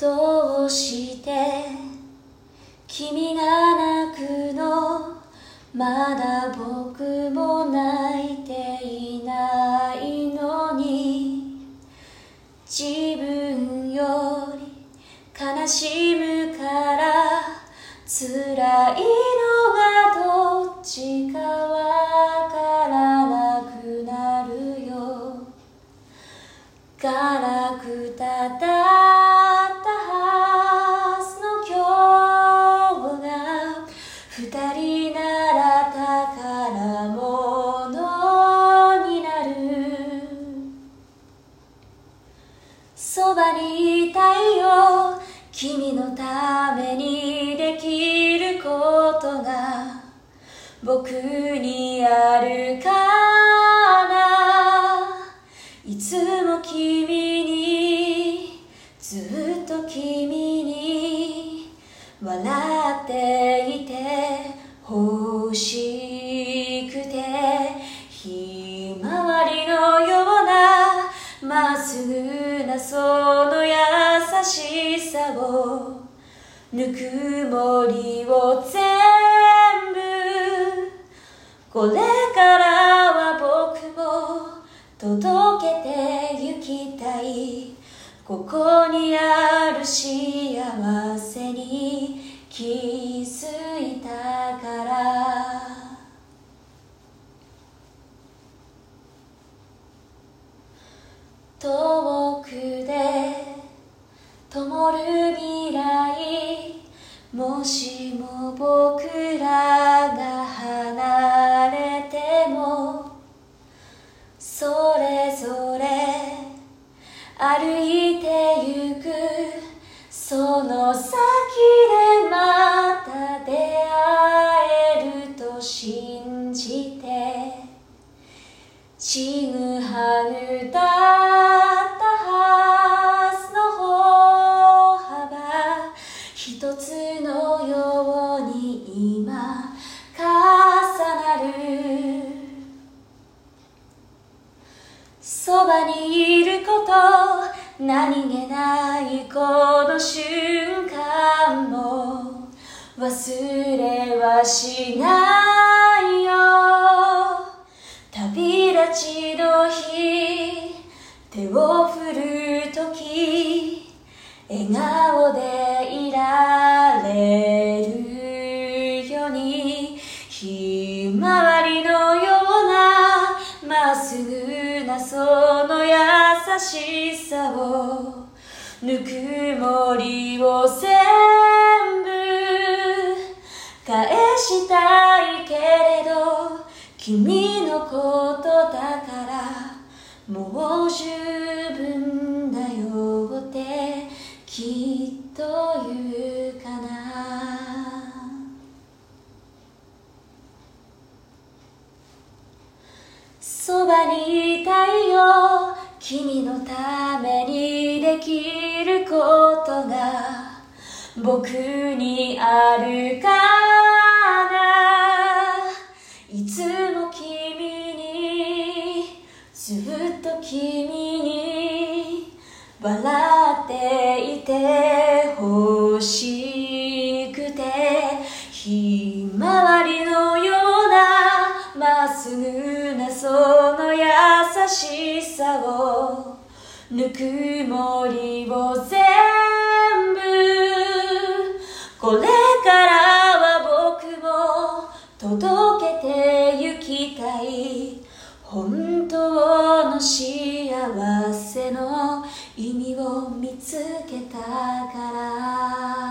どうして君が泣くのまだ僕も泣いていないのに自分より悲しむから辛いのがどっちかわからなくなるよ。ガラクタりたいよ。君のためにできることが。僕にあるかな。いつも君にずっとまっすぐなその優しさをぬくもりを全部これからは僕も届けてゆきたい。ここにある幸せに気づいたから。遠灯る未来もしも僕らが離れてもそれぞれ歩いてゆくその先でまた出会えると信じてちぐはぐだのように今重なるそばにいること何気ないこの瞬間も忘れはしないよ。旅立ちの日手を振るとき笑顔でひまわりのようなまっすぐなその優しさをぬくもりを全部返したいけれど君のことだからもう十ばにいたいよ。君のためにできることが。僕にあるかないつも君にずっと君に笑っていて欲しい。しさをぬくもりを全部これからは僕も届けてゆきたい本当の幸せの意味を見つけたから